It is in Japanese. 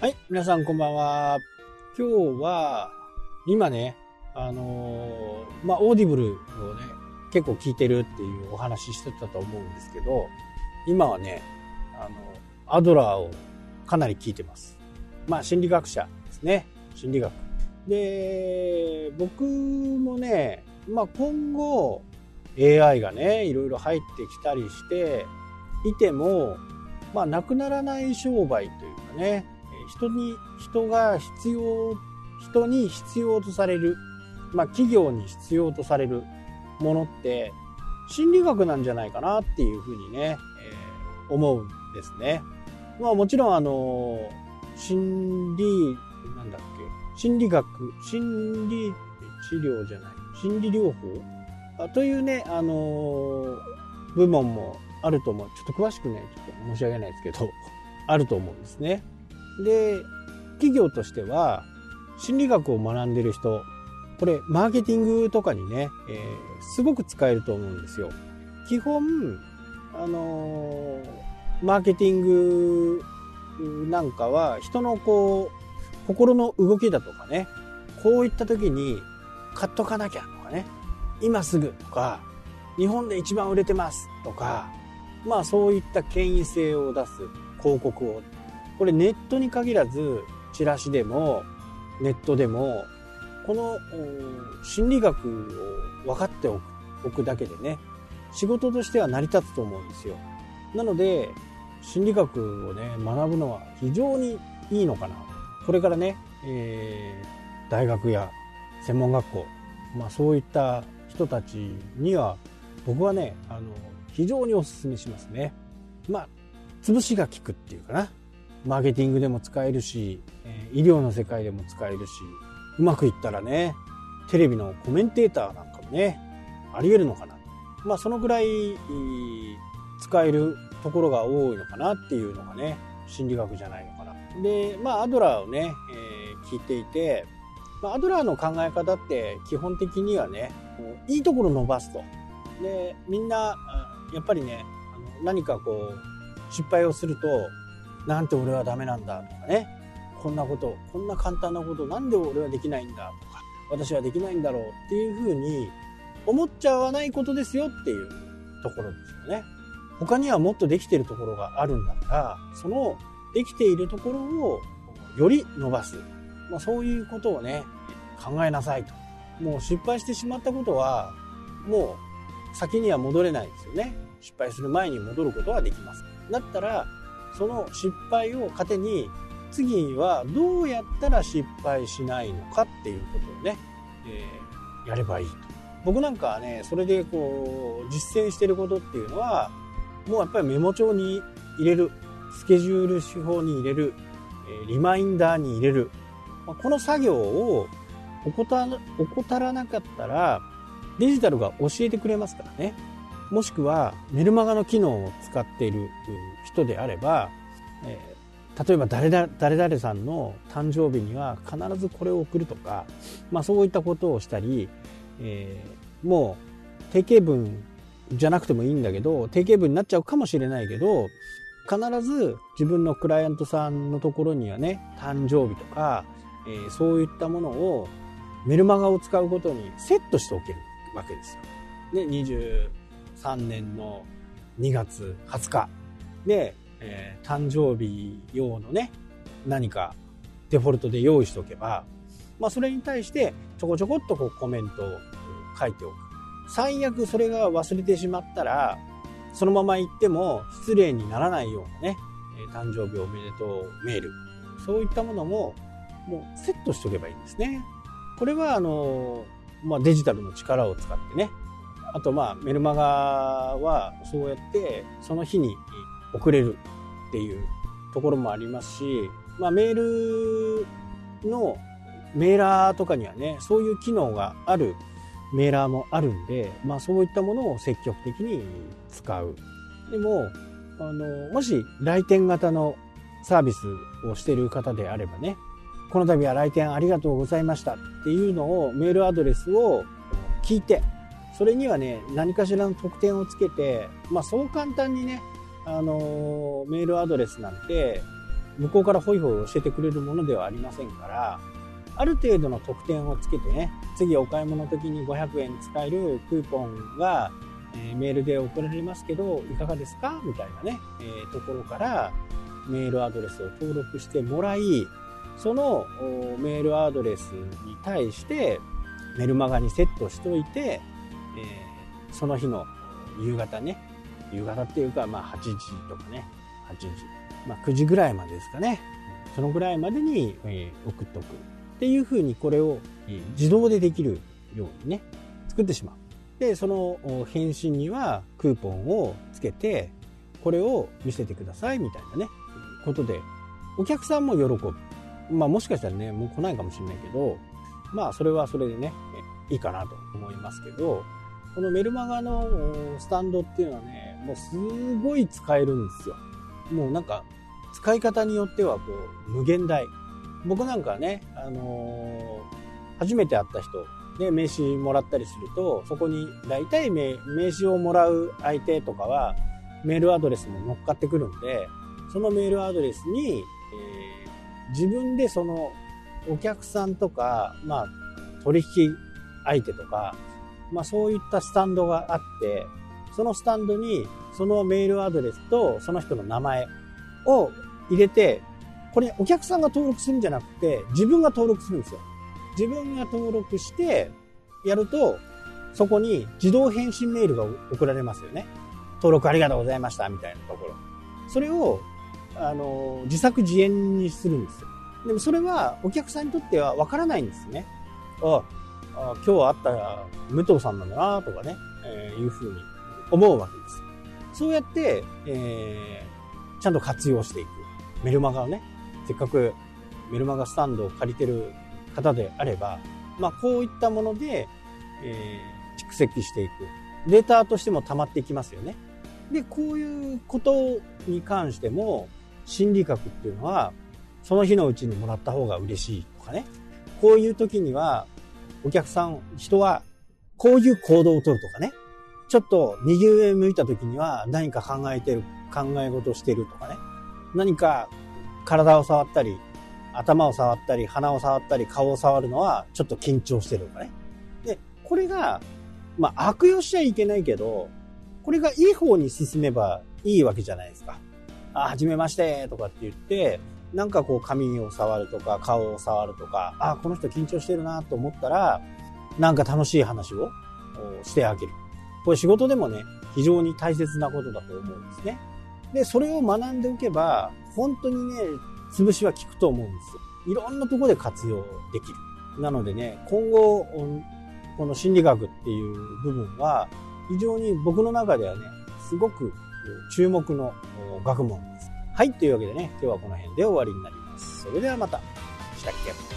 はい、皆さんこんばんは。今日は、今ね、あのーまあ、オーディブルをね、結構聞いてるっていうお話ししてたと思うんですけど、今はね、あの、アドラーをかなり聞いてます。まあ、心理学者ですね。心理学。で、僕もね、まあ、今後、AI がね、いろいろ入ってきたりしていても、まあ、なくならない商売というかね、人に、人が必要、人に必要とされる、まあ、企業に必要とされるものって、心理学なんじゃないかなっていうふうにね、えー思うんですね。まあ、もちろん、あの、心理、なんだっけ、心理学、心理治療じゃない、心理療法？あというね、あの部門もあると思う。ちょっと詳しくね、ちょっと申し訳ないですけど、あると思うんですね。で、企業としては、心理学を学んでる人、これ、マーケティングとかにね、えーすごく使えると思うんですよ。基本、あのーマーケティングなんかは、人のこう、心の動きだとかね、こういった時に、買っとかなきゃとかね、今すぐとか、日本で一番売れてますとか、まあそういった権威性を出す広告を、これネットに限らず、チラシでも、ネットでも、この心理学を分かっておくおくだけでね、仕事としては成り立つと思うんですよ。なので、心理学をね、学ぶのは非常にいいのかな。これからね、えー大学や専門学校、まあそういった人たちには、僕はね、あの、非常にお勧めしますね。まあ、潰しが効くっていうかな。マーケティングでも使えるし、えー医療の世界でも使えるし、うまくいったらね、テレビのコメンテーターなんかもね、あり得るのかな。まあそのぐらい使えるところが多いのかなっていうのがね、心理学じゃないのかな。で、まあアドラーをね、えー聞いていて、まあ、アドラーの考え方って基本的にはね、いいところ伸ばすと。で、みんな、やっぱりね、何かこう、失敗をすると、なんて俺はダメなんだとかね、こんなこと、こんな簡単なこと、なんで俺はできないんだとか、私はできないんだろうっていうふうに思っちゃわないことですよっていうところですよね。他にはもっとできてるところがあるんだから、そのできているところをより伸ばす。まあ、そういうことをね、考えなさいと。もう失敗してしまったことは、もう先には戻れないですよね。失敗する前に戻ることはできます。だったら、その失敗を糧に、次はどうやったら失敗しないのかっていうことをね、えーやればいいと。僕なんかはね、それでこう、実践してることっていうのは、もうやっぱりメモ帳に入れる、スケジュール手法に入れる、リマインダーに入れる、この作業を怠らなかったら、デジタルが教えてくれますからね。もしくはメルマガの機能を使っている人であれば、えー、例えば誰だ誰々さんの誕生日には必ずこれを送るとか、まあ、そういったことをしたり、えー、もう定型文じゃなくてもいいんだけど定型文になっちゃうかもしれないけど必ず自分のクライアントさんのところにはね誕生日とか、えー、そういったものをメルマガを使うことにセットしておけるわけですよ。で、3年の2月20日。で、えー、誕生日用のね何かデフォルトで用意しておけば、まあ、それに対してちょこちょこっとこうコメントを書いておく。最悪それが忘れてしまったらそのまま言っても失礼にならないようなね誕生日おめでとうメール。そういったものももうセットしておけばいいんですね。これはあの、まあ、デジタルの力を使ってねあとまあメルマガはそうやってその日に送れるっていうところもありますし、まあ、メールのメーラーとかにはねそういう機能があるメーラーもあるんで、まあ、そういったものを積極的に使う。でもあのもし来店型のサービスをしてる方であればねこの度は来店ありがとうございましたっていうのをメールアドレスを聞いてそれにはね何かしらの特典をつけて、まあ、そう簡単にねあのメールアドレスなんて向こうからホイホイ教えてくれるものではありませんから、ある程度の特典をつけてね、次お買い物の時に500円使えるクーポンが、え、メールで送られますけど、いかがですか？みたいなね、えー、ところからメールアドレスを登録してもらい、そのメールアドレスに対してメルマガにセットしといて、えー、その日の夕方ね、夕方っていうか、まあ8時とかね、8時、まあ9時ぐらいまでですかね。そのぐらいまでに、えー、送っとく。っていうふうにこれをえ自動でできるようにね、作ってしまう。で、その返信にはクーポンをつけて、これを見せてくださいみたいなね、ことで、お客さんも喜ぶ。まあもしかしたらね、もう来ないかもしれないけど、まあそれはそれでね、いいかなと思いますけど、このメルマガのスタンドっていうのはね、もうすごい使えるんですよ。もうなんか、使い方によってはこう、無限大。僕なんかね、あのー、初めて会った人で名刺もらったりすると、そこに大体名名刺をもらう相手とかは、メールアドレスも乗っかってくるんで、そのメールアドレスに、えー、自分でそのお客さんとか、まあ、取引相手とか、まあそういったスタンドがあって、そのスタンドにそのメールアドレスとその人の名前を入れて、これお客さんが登録するんじゃなくて、自分が登録するんですよ。自分が登録してやると、そこに自動返信メールが送られますよね。登録ありがとうございました、みたいなところ。それを、あの、自作自演にするんですよ。でもそれはお客さんにとってはわからないんですね。あ、あ今日会ったら武藤さんなんだなとかね、えー、いうふうに思うわけです。そうやって、えー、ちゃんと活用していく。メルマガをね、せっかくメルマガスタンドを借りてる方であれば、まあ、こういったもので、えー、蓄積していく。データとしても溜まっていきますよね。で、こういうことに関しても、心理学っていうのは、その日のうちにもらった方が嬉しいとかね。こういう時には、お客さん、人は、こういう行動をとるとかね。ちょっと右上向いた時には何か考えてる、考え事してるとかね。何か体を触ったり、頭を触ったり、鼻を触ったり、顔を触るのはちょっと緊張してるとかね。で、これが、まあ悪用しちゃいけないけど、これがいい方に進めばいいわけじゃないですか。あ、はじめましてとかって言って、なんかこう髪を触るとか顔を触るとか、あ、この人緊張してるなと思ったら、なんか楽しい話をしてあげる。これ仕事でもね、非常に大切なことだと思うんですね。で、それを学んでおけば、本当にね、潰しは効くと思うんですよ。いろんなところで活用できる。なのでね、今後、この心理学っていう部分は、非常に僕の中ではね、すごく注目の学問です。はい、というわけでね、今日はこの辺で終わりになります。それではまた。したっけ